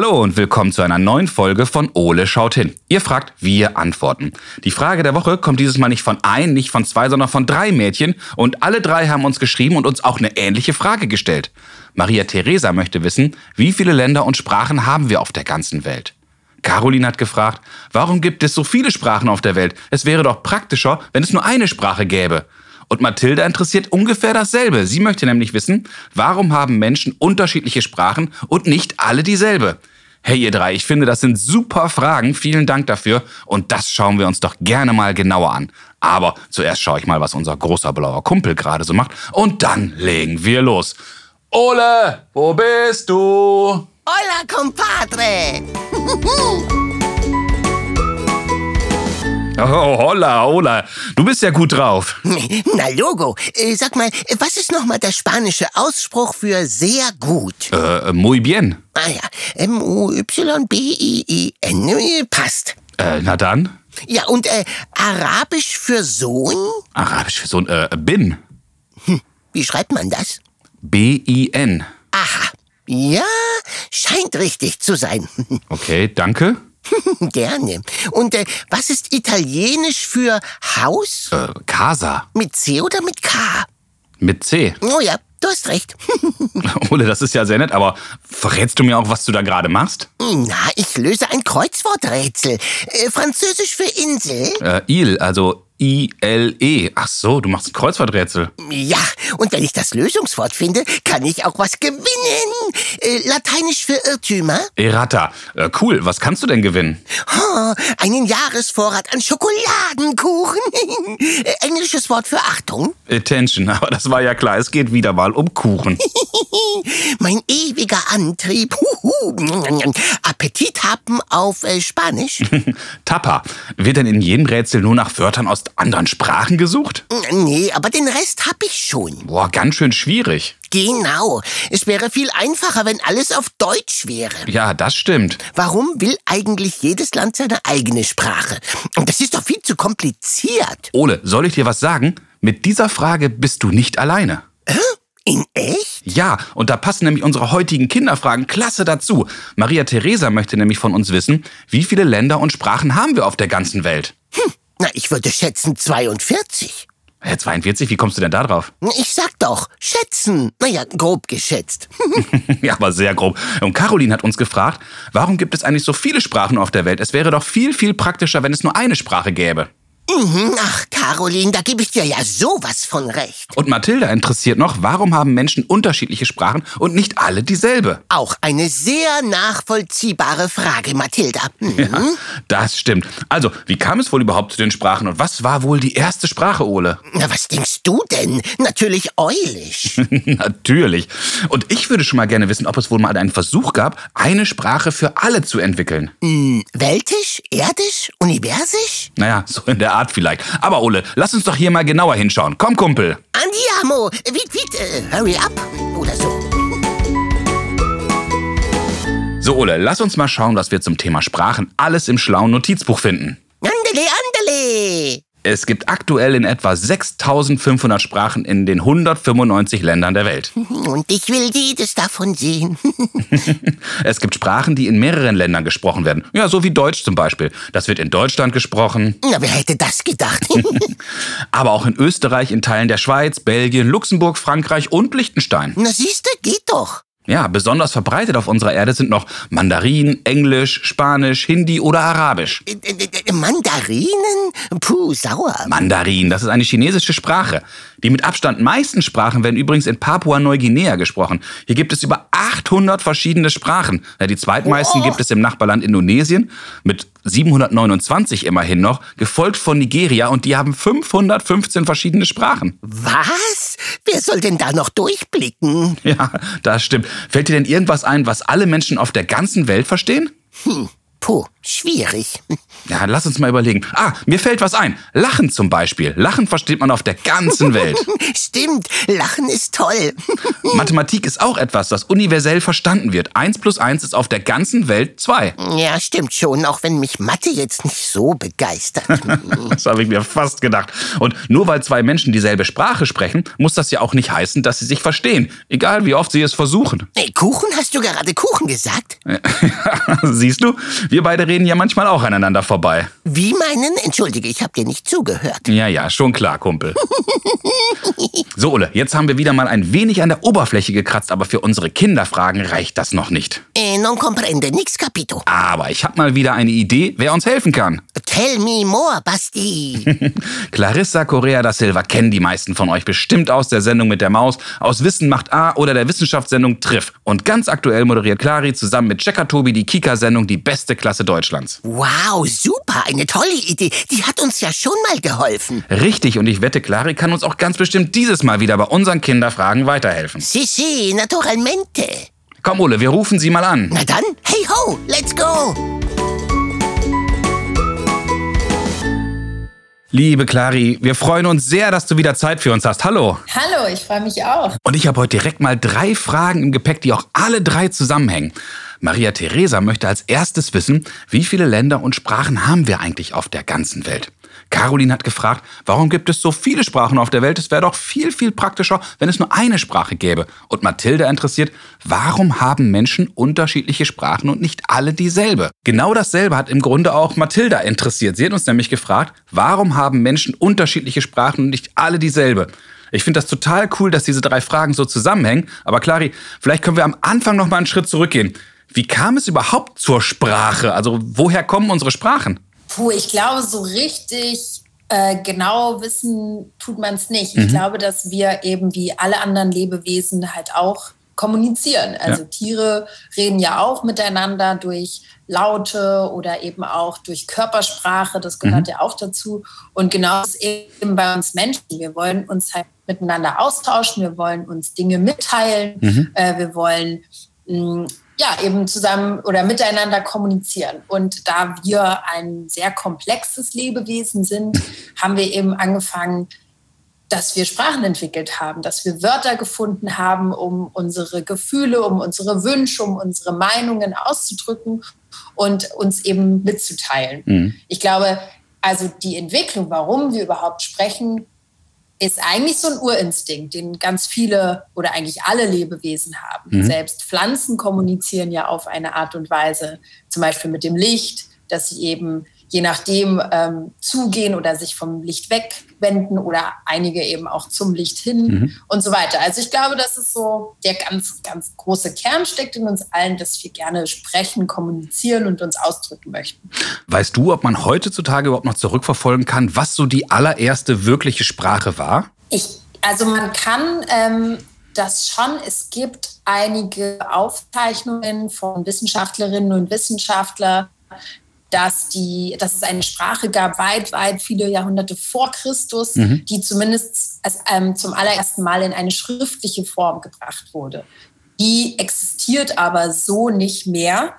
Hallo und willkommen zu einer neuen Folge von Ole schaut hin. Ihr fragt, wir antworten. Die Frage der Woche kommt dieses Mal nicht von ein, nicht von zwei, sondern von drei Mädchen und alle drei haben uns geschrieben und uns auch eine ähnliche Frage gestellt. Maria Theresa möchte wissen, wie viele Länder und Sprachen haben wir auf der ganzen Welt? Caroline hat gefragt, warum gibt es so viele Sprachen auf der Welt? Es wäre doch praktischer, wenn es nur eine Sprache gäbe. Und Mathilda interessiert ungefähr dasselbe. Sie möchte nämlich wissen, warum haben Menschen unterschiedliche Sprachen und nicht alle dieselbe? Hey ihr drei, ich finde, das sind super Fragen. Vielen Dank dafür. Und das schauen wir uns doch gerne mal genauer an. Aber zuerst schaue ich mal, was unser großer blauer Kumpel gerade so macht. Und dann legen wir los. Ole, wo bist du? Hola, compadre. Oh, hola, hola. Du bist ja gut drauf. Na, Logo. Äh, sag mal, was ist nochmal der spanische Ausspruch für sehr gut? Äh, muy bien. Ah ja, M-U-Y-B-I-I-N. Äh, Passt. Äh, na dann. Ja, und äh, Arabisch für Sohn? Arabisch für so ein äh, bin. Wie schreibt man das? B-I-N. Aha. Ja, scheint richtig zu sein. Okay, danke. Gerne. Und äh, was ist Italienisch für Haus? Äh, Casa. Mit C oder mit K? Mit C. Oh ja, du hast recht. Ole, das ist ja sehr nett, aber verrätst du mir auch, was du da gerade machst? Na, ich löse ein Kreuzworträtsel. Äh, Französisch für Insel? Äh, Il, also I-L-E. Ach so, du machst ein Kreuzworträtsel. Ja, und wenn ich das Lösungswort finde, kann ich auch was gewinnen. Äh, Lateinisch für Irrtümer? Errata. Äh, cool, was kannst du denn gewinnen? Oh, einen Jahresvorrat an Schokoladenkuchen. Äh, Englisches Wort für Achtung. Attention, aber das war ja klar, es geht wieder mal um Kuchen. Mein ewiger Antrieb. Huhu. Appetit haben auf Spanisch. Tappa. Wird denn in jedem Rätsel nur nach Wörtern aus anderen Sprachen gesucht? Nee, aber den Rest hab ich schon. Boah, ganz schön schwierig. Genau. Es wäre viel einfacher, wenn alles auf Deutsch wäre. Ja, das stimmt. Warum will eigentlich jedes Land seine eigene Sprache? Und das ist doch viel zu kompliziert. Ole, soll ich dir was sagen? Mit dieser Frage bist du nicht alleine. In echt? Ja, und da passen nämlich unsere heutigen Kinderfragen klasse dazu. Maria Theresa möchte nämlich von uns wissen, wie viele Länder und Sprachen haben wir auf der ganzen Welt? Na, ich würde schätzen 42. Hä, 42, wie kommst du denn da drauf? Ich sag doch, schätzen. Naja, grob geschätzt. ja, aber sehr grob. Und Caroline hat uns gefragt, warum gibt es eigentlich so viele Sprachen auf der Welt? Es wäre doch viel, viel praktischer, wenn es nur eine Sprache gäbe. Mhm, Ach, Caroline, da gebe ich dir ja sowas von recht. Und Mathilda interessiert noch, warum haben Menschen unterschiedliche Sprachen und nicht alle dieselbe? Auch eine sehr nachvollziehbare Frage, Mathilda. Mhm. Ja, das stimmt. Also, wie kam es wohl überhaupt zu den Sprachen und was war wohl die erste Sprache, Ole? Na, was denkst du denn? Natürlich Eulisch. Natürlich. Und ich würde schon mal gerne wissen, ob es wohl mal einen Versuch gab, eine Sprache für alle zu entwickeln. hm, Weltisch? Erdisch? Universisch? Naja, so in der Art vielleicht. Aber Ole, lass uns doch hier mal genauer hinschauen. Komm, Kumpel. Andiamo! Wiet, wiet, äh, hurry up! Oder so. So, Ole, lass uns mal schauen, was wir zum Thema Sprachen alles im schlauen Notizbuch finden. Andele, andele! Es gibt aktuell in etwa 6500 Sprachen in den 195 Ländern der Welt. Und ich will jedes davon sehen. Es gibt Sprachen, die in mehreren Ländern gesprochen werden. Ja, so wie Deutsch zum Beispiel. Das wird in Deutschland gesprochen, Na, wer hätte das gedacht? aber auch in Österreich, in Teilen der Schweiz, Belgien, Luxemburg, Frankreich und Liechtenstein. Na, siehste, geht doch. Ja, besonders verbreitet auf unserer Erde sind noch Mandarin, Englisch, Spanisch, Hindi oder Arabisch. Äh, äh, äh, Mandarinen? Puh, sauer. Mandarin, das ist eine chinesische Sprache. Die mit Abstand meisten Sprachen werden übrigens in Papua-Neuguinea gesprochen. Hier gibt es über 800 verschiedene Sprachen. Die zweitmeisten Oh. gibt es im Nachbarland Indonesien mit 729 immerhin noch, gefolgt von Nigeria und die haben 515 verschiedene Sprachen. Was? Wer soll denn da noch durchblicken? Ja, das stimmt. Fällt dir denn irgendwas ein, was alle Menschen auf der ganzen Welt verstehen? Puh, Schwierig. Ja, lass uns mal überlegen. Ah, mir fällt was ein. Lachen zum Beispiel. Lachen versteht man auf der ganzen Welt. Stimmt, Lachen ist toll. Mathematik ist auch etwas, das universell verstanden wird. Eins plus eins ist auf der ganzen Welt zwei. Ja, stimmt schon, auch wenn mich Mathe jetzt nicht so begeistert. Das habe ich mir fast gedacht. Und nur weil zwei Menschen dieselbe Sprache sprechen, muss das ja auch nicht heißen, dass sie sich verstehen. Egal wie oft sie es versuchen. Kuchen, hast du gerade Kuchen gesagt? Siehst du, wir beide reden ja manchmal auch aneinander vorbei. Wie meinen? Entschuldige, ich habe dir nicht zugehört. Ja, ja, schon klar, Kumpel. So, Ole, jetzt haben wir wieder mal ein wenig an der Oberfläche gekratzt, aber für unsere Kinderfragen reicht das noch nicht. Eh, non comprende, nix capito. Aber ich habe mal wieder eine Idee, wer uns helfen kann. Tell me more, Basti. Clarissa Correa da Silva kennen die meisten von euch bestimmt aus der Sendung mit der Maus, aus Wissen macht A oder der Wissenschaftssendung Triff. Und ganz aktuell moderiert Clari zusammen mit Checker Tobi die Kika-Sendung Die beste Klasse Deutschlands. wow, super, eine tolle Idee. Die hat uns ja schon mal geholfen. Richtig, und ich wette, Clari kann uns auch ganz bestimmt dieses Mal wieder bei unseren Kinderfragen weiterhelfen. Si, si, naturalmente. Komm, Ole, wir rufen sie mal an. Na dann, hey ho, let's go. Liebe Clari, wir freuen uns sehr, dass du wieder Zeit für uns hast. Hallo. Hallo, ich freue mich auch. Und ich habe heute direkt mal drei Fragen im Gepäck, die auch alle drei zusammenhängen. Maria Theresa möchte als erstes wissen, wie viele Länder und Sprachen haben wir eigentlich auf der ganzen Welt? Caroline hat gefragt, warum gibt es so viele Sprachen auf der Welt? Es wäre doch viel, viel praktischer, wenn es nur eine Sprache gäbe. Und Mathilde interessiert, warum haben Menschen unterschiedliche Sprachen und nicht alle dieselbe? Genau dasselbe hat im Grunde auch Mathilda interessiert. Sie hat uns nämlich gefragt, warum haben Menschen unterschiedliche Sprachen und nicht alle dieselbe? Ich finde das total cool, dass diese drei Fragen so zusammenhängen. Aber Clari, vielleicht können wir am Anfang noch mal einen Schritt zurückgehen. Wie kam es überhaupt zur Sprache? Also woher kommen unsere Sprachen? Puh, ich glaube, so richtig äh, genau wissen tut man es nicht. Ich glaube, dass wir eben wie alle anderen Lebewesen halt auch kommunizieren. Also Ja. Tiere reden ja auch miteinander durch Laute oder eben auch durch Körpersprache. Das gehört ja auch dazu. Und genau das eben bei uns Menschen. Wir wollen uns halt miteinander austauschen. Wir wollen uns Dinge mitteilen. Äh, wir wollen mh, ja, eben zusammen oder miteinander kommunizieren. Und da wir ein sehr komplexes Lebewesen sind, haben wir eben angefangen, dass wir Sprachen entwickelt haben, dass wir Wörter gefunden haben, um unsere Gefühle, um unsere Wünsche, um unsere Meinungen auszudrücken und uns eben mitzuteilen. Ich glaube, also die Entwicklung, warum wir überhaupt sprechen, ist eigentlich so ein Urinstinkt, den ganz viele oder eigentlich alle Lebewesen haben. Selbst Pflanzen kommunizieren ja auf eine Art und Weise, zum Beispiel mit dem Licht, dass sie eben je nachdem ähm, zugehen oder sich vom Licht wegwenden oder einige eben auch zum Licht hin und so weiter. Also ich glaube, das ist so der ganz, ganz große Kern steckt in uns allen, dass wir gerne sprechen, kommunizieren und uns ausdrücken möchten. Weißt du, ob man heutzutage überhaupt noch zurückverfolgen kann, was so die allererste wirkliche Sprache war? Ich, also man kann ähm, das schon. Es gibt einige Aufzeichnungen von Wissenschaftlerinnen und Wissenschaftlern, dass, die, dass es eine Sprache gab, weit, weit viele Jahrhunderte vor Christus, die zumindest als, ähm, zum allerersten Mal in eine schriftliche Form gebracht wurde. Die existiert aber so nicht mehr.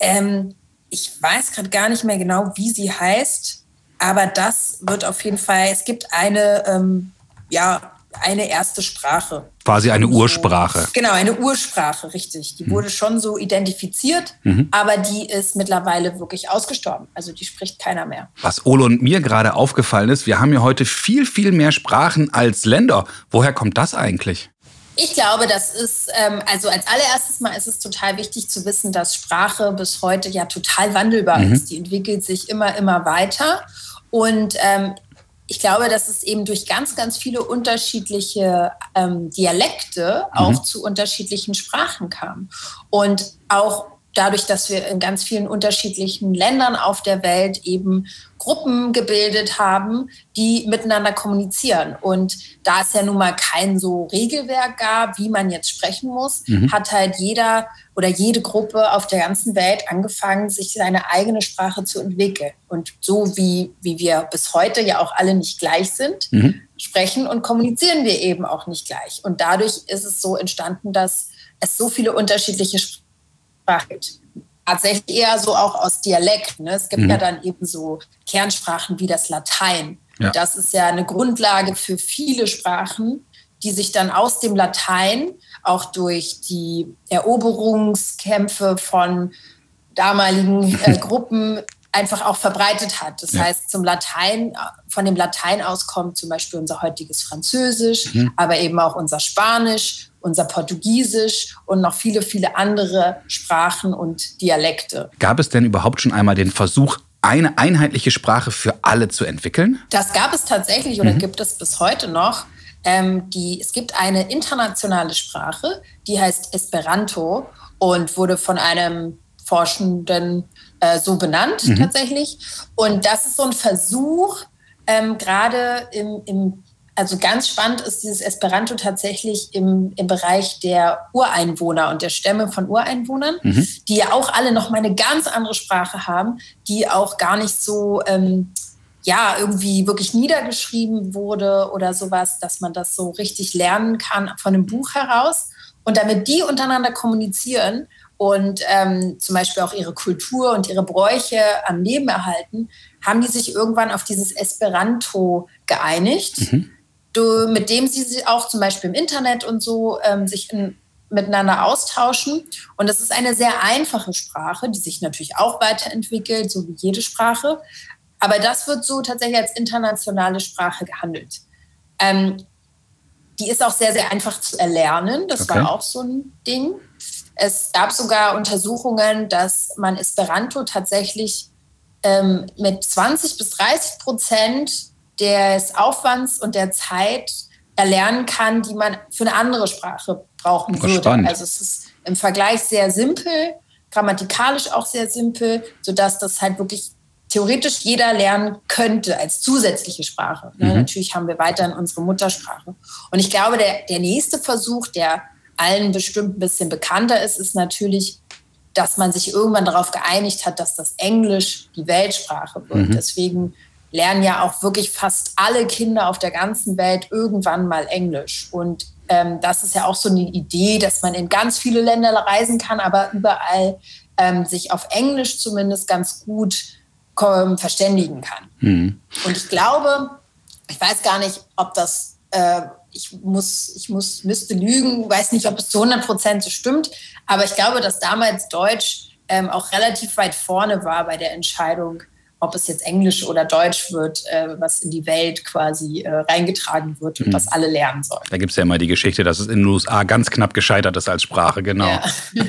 Ähm, ich weiß gerade gar nicht mehr genau, wie sie heißt, aber das wird auf jeden Fall, es gibt eine, ähm, ja, eine erste Sprache. Quasi eine. Ursprache. Genau, eine Ursprache, richtig. Die wurde schon so identifiziert, aber die ist mittlerweile wirklich ausgestorben. Also die spricht keiner mehr. Was Ole und mir gerade aufgefallen ist, wir haben ja heute viel, viel mehr Sprachen als Länder. Woher kommt das eigentlich? Ich glaube, das ist, ähm, also als allererstes Mal ist es total wichtig zu wissen, dass Sprache bis heute ja total wandelbar ist. Die entwickelt sich immer, immer weiter. Und ähm, ich glaube, dass es eben durch ganz, ganz viele unterschiedliche ähm, Dialekte auch zu unterschiedlichen Sprachen kam. Und auch dadurch, dass wir in ganz vielen unterschiedlichen Ländern auf der Welt eben Gruppen gebildet haben, die miteinander kommunizieren. Und da es ja nun mal kein so Regelwerk gab, wie man jetzt sprechen muss, hat halt jeder oder jede Gruppe auf der ganzen Welt angefangen, sich seine eigene Sprache zu entwickeln. Und so wie, wie wir bis heute ja auch alle nicht gleich sind, sprechen und kommunizieren wir eben auch nicht gleich. Und dadurch ist es so entstanden, dass es so viele unterschiedliche Sprachen gibt. tatsächlich eher so auch aus Dialekt. Ne? Es gibt mhm. ja dann eben so Kernsprachen wie das Latein. Ja. Das ist ja eine Grundlage für viele Sprachen, die sich dann aus dem Latein auch durch die Eroberungskämpfe von damaligen äh, Gruppen einfach auch verbreitet hat. Das ja. heißt, zum Latein, von dem Latein aus kommt zum Beispiel unser heutiges Französisch, mhm. aber eben auch unser Spanisch, unser Portugiesisch und noch viele, viele andere Sprachen und Dialekte. Gab es denn überhaupt schon einmal den Versuch, eine einheitliche Sprache für alle zu entwickeln? Das gab es tatsächlich oder mhm. gibt es bis heute noch. Ähm, die, es gibt eine internationale Sprache, die heißt Esperanto und wurde von einem Forschenden äh, so benannt mhm. tatsächlich. Und das ist so ein Versuch, ähm, gerade im, im, also ganz spannend ist dieses Esperanto tatsächlich im, im Bereich der Ureinwohner und der Stämme von Ureinwohnern, mhm. die ja auch alle noch mal eine ganz andere Sprache haben, die auch gar nicht so ähm, ja, irgendwie wirklich niedergeschrieben wurde oder sowas, dass man das so richtig lernen kann von einem Buch heraus. Und damit die untereinander kommunizieren und ähm, zum Beispiel auch ihre Kultur und ihre Bräuche am Leben erhalten, haben die sich irgendwann auf dieses Esperanto geeinigt, mhm. Du, mit dem sie auch zum Beispiel im Internet und so ähm, sich in, miteinander austauschen. Und das ist eine sehr einfache Sprache, die sich natürlich auch weiterentwickelt, so wie jede Sprache. Aber das wird so tatsächlich als internationale Sprache gehandelt. Ähm, die ist auch sehr, sehr einfach zu erlernen. Das okay. war auch so ein Ding. Es gab sogar Untersuchungen, dass man Esperanto tatsächlich ähm, mit 20 bis 30 Prozent des Aufwands und der Zeit erlernen kann, die man für eine andere Sprache brauchen würde. Spannend. Also es ist im Vergleich sehr simpel, grammatikalisch auch sehr simpel, sodass das halt wirklich theoretisch jeder lernen könnte als zusätzliche Sprache. Mhm. Natürlich haben wir weiterhin unsere Muttersprache. Und ich glaube, der, der nächste Versuch, der allen bestimmt ein bisschen bekannter ist, ist natürlich, dass man sich irgendwann darauf geeinigt hat, dass das Englisch die Weltsprache wird. Mhm. Deswegen lernen ja auch wirklich fast alle Kinder auf der ganzen Welt irgendwann mal Englisch. Und ähm, das ist ja auch so eine Idee, dass man in ganz viele Länder reisen kann, aber überall ähm, sich auf Englisch zumindest ganz gut ähm, verständigen kann. Mhm. Und ich glaube, ich weiß gar nicht, ob das äh, ich muss, ich muss, müsste lügen, weiß nicht, ob es zu 100 Prozent so stimmt, aber ich glaube, dass damals Deutsch ähm, auch relativ weit vorne war bei der Entscheidung, ob es jetzt Englisch oder Deutsch wird, äh, was in die Welt quasi äh, reingetragen wird und mhm. was alle lernen sollen. Da gibt es ja immer die Geschichte, dass es in den USA ganz knapp gescheitert ist als Sprache, genau. Ja.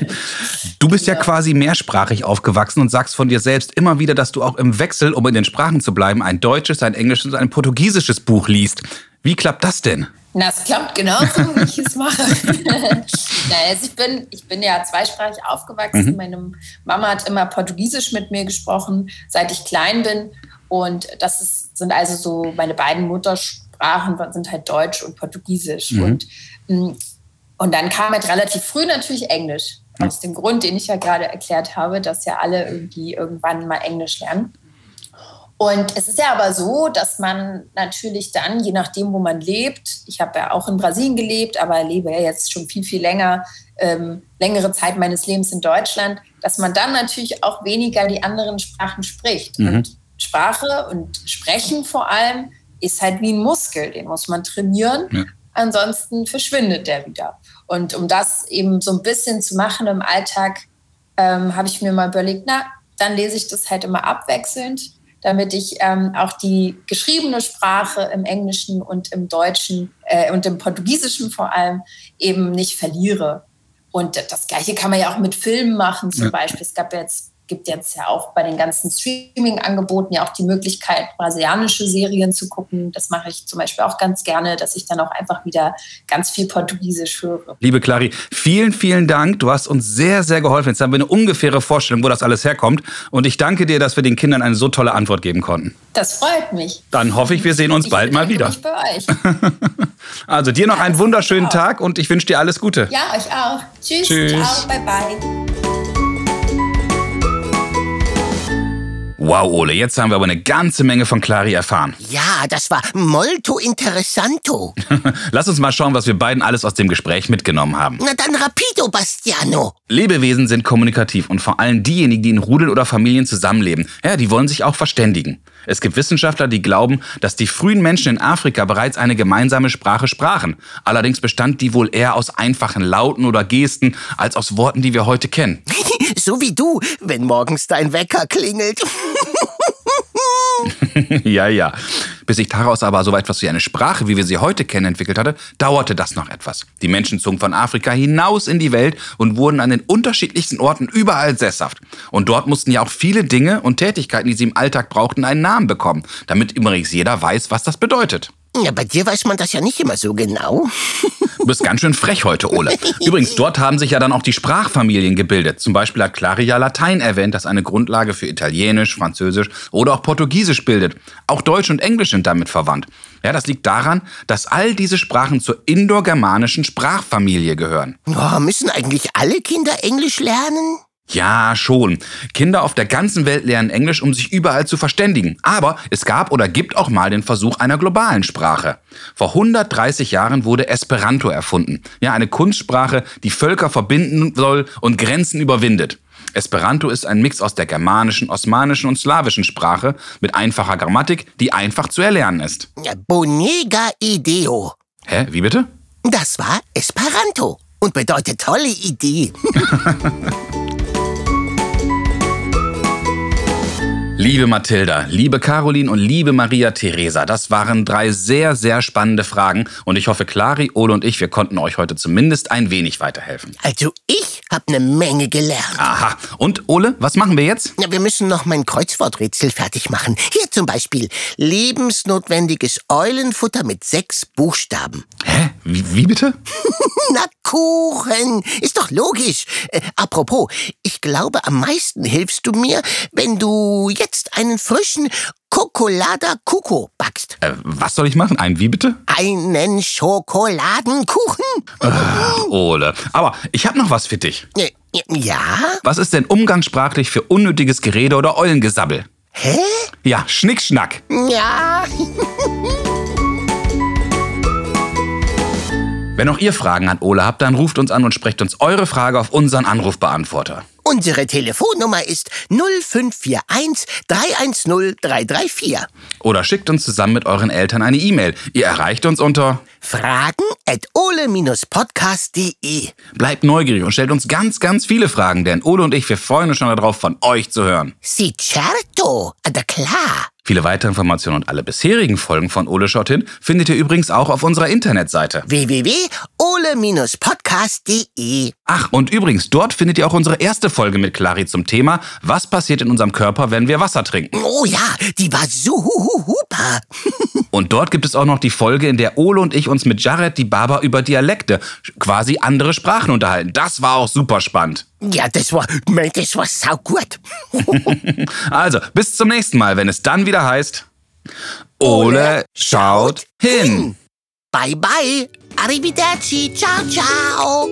Du bist ja. ja quasi mehrsprachig aufgewachsen und sagst von dir selbst immer wieder, dass du auch im Wechsel, um in den Sprachen zu bleiben, ein deutsches, ein englisches und ein portugiesisches Buch liest. Wie klappt das denn? Na, es klappt genauso, wie ich es mache. naja, also ich, bin, ich bin ja zweisprachig aufgewachsen. Mhm. Meine Mama hat immer Portugiesisch mit mir gesprochen, seit ich klein bin. Und das ist, sind also so meine beiden Muttersprachen, sind halt Deutsch und Portugiesisch. Mhm. Und, mm, und dann kam halt relativ früh natürlich Englisch. Aus dem Grund, den ich ja gerade erklärt habe, dass ja alle irgendwie irgendwann mal Englisch lernen. Und es ist ja aber so, dass man natürlich dann, je nachdem, wo man lebt, ich habe ja auch in Brasilien gelebt, aber lebe ja jetzt schon viel, viel länger, ähm, längere Zeit meines Lebens in Deutschland, dass man dann natürlich auch weniger die anderen Sprachen spricht. Mhm. Und Sprache und Sprechen vor allem ist halt wie ein Muskel, den muss man trainieren. Ja. Ansonsten verschwindet der wieder. Und um das eben so ein bisschen zu machen im Alltag, ähm, habe ich mir mal überlegt, na, dann lese ich das halt immer abwechselnd damit ich ähm, auch die geschriebene Sprache im Englischen und im Deutschen äh, und im Portugiesischen vor allem eben nicht verliere. Und das Gleiche kann man ja auch mit Filmen machen, zum ja. Beispiel. Es gab jetzt gibt jetzt ja auch bei den ganzen Streaming-Angeboten ja auch die Möglichkeit, brasilianische Serien zu gucken. Das mache ich zum Beispiel auch ganz gerne, dass ich dann auch einfach wieder ganz viel Portugiesisch höre. Liebe Clari, vielen, vielen Dank. Du hast uns sehr, sehr geholfen. Jetzt haben wir eine ungefähre Vorstellung, wo das alles herkommt. Und ich danke dir, dass wir den Kindern eine so tolle Antwort geben konnten. Das freut mich. Dann hoffe ich, wir sehen uns ich bald mal wieder. Mich bei euch. also dir noch ja, einen wunderschönen Tag und ich wünsche dir alles Gute. Ja, euch auch. Tschüss. Tschüss. Ciao. Bye, bye. Wow, Ole, jetzt haben wir aber eine ganze Menge von Clary erfahren. Ja, das war molto interessanto. Lass uns mal schauen, was wir beiden alles aus dem Gespräch mitgenommen haben. Na dann rapido, Bastiano. Lebewesen sind kommunikativ und vor allem diejenigen, die in Rudeln oder Familien zusammenleben. Ja, die wollen sich auch verständigen. Es gibt Wissenschaftler, die glauben, dass die frühen Menschen in Afrika bereits eine gemeinsame Sprache sprachen. Allerdings bestand die wohl eher aus einfachen Lauten oder Gesten als aus Worten, die wir heute kennen. So wie du, wenn morgens dein Wecker klingelt. ja, ja. Bis sich daraus aber so etwas wie eine Sprache, wie wir sie heute kennen, entwickelt hatte, dauerte das noch etwas. Die Menschen zogen von Afrika hinaus in die Welt und wurden an den unterschiedlichsten Orten überall sesshaft. Und dort mussten ja auch viele Dinge und Tätigkeiten, die sie im Alltag brauchten, einen Namen bekommen, damit übrigens jeder weiß, was das bedeutet. Ja, bei dir weiß man das ja nicht immer so genau. Du bist ganz schön frech heute, Ole. Übrigens, dort haben sich ja dann auch die Sprachfamilien gebildet. Zum Beispiel hat Claria Latein erwähnt, das eine Grundlage für Italienisch, Französisch oder auch Portugiesisch bildet. Auch Deutsch und Englisch sind damit verwandt. Ja, das liegt daran, dass all diese Sprachen zur indogermanischen Sprachfamilie gehören. Oh, müssen eigentlich alle Kinder Englisch lernen? Ja, schon. Kinder auf der ganzen Welt lernen Englisch, um sich überall zu verständigen. Aber es gab oder gibt auch mal den Versuch einer globalen Sprache. Vor 130 Jahren wurde Esperanto erfunden. Ja, eine Kunstsprache, die Völker verbinden soll und Grenzen überwindet. Esperanto ist ein Mix aus der germanischen, osmanischen und slawischen Sprache mit einfacher Grammatik, die einfach zu erlernen ist. Bonega ideo. Hä, wie bitte? Das war Esperanto und bedeutet tolle Idee. Liebe Mathilda, liebe Caroline und liebe Maria Theresa, das waren drei sehr, sehr spannende Fragen und ich hoffe, Clari, Ole und ich, wir konnten euch heute zumindest ein wenig weiterhelfen. Also ich habe eine Menge gelernt. Aha. Und Ole, was machen wir jetzt? Ja, wir müssen noch mein Kreuzworträtsel fertig machen. Hier zum Beispiel lebensnotwendiges Eulenfutter mit sechs Buchstaben. Hä? Wie, wie bitte? Na Kuchen, ist doch logisch. Äh, apropos, ich glaube, am meisten hilfst du mir, wenn du jetzt einen frischen Cocolada Cuco backst. Äh, was soll ich machen? Ein wie bitte? Einen Schokoladenkuchen? Äh, Ole. Aber ich habe noch was für dich. Äh, Ja? Was ist denn umgangssprachlich für unnötiges Gerede oder Eulengesabbel? Hä? Ja, Schnickschnack. Ja. Wenn auch ihr Fragen an Ole habt, dann ruft uns an und sprecht uns eure Frage auf unseren Anrufbeantworter. Unsere Telefonnummer ist 0541 310 334. Oder schickt uns zusammen mit euren Eltern eine E-Mail. Ihr erreicht uns unter Fragen at ole-podcast.de. Bleibt neugierig und stellt uns ganz, ganz viele Fragen, denn Ole und ich, wir freuen uns schon darauf, von euch zu hören. Si certo, da klar. Viele weitere Informationen und alle bisherigen Folgen von Ole schaut hin findet ihr übrigens auch auf unserer Internetseite. www.ole-podcast.de. Ach, und übrigens, dort findet ihr auch unsere erste Folge mit Clary zum Thema, was passiert in unserem Körper, wenn wir Wasser trinken. Oh ja, die war super. Und dort gibt es auch noch die Folge, in der Ole und ich uns mit Jared die Baba über Dialekte, quasi andere Sprachen unterhalten. Das war auch super spannend. Ja, das war, das war saugut. Also, bis zum nächsten Mal, wenn es dann wieder heißt, Ole schaut hin. Bye bye. Arrivederci. Ciao, ciao.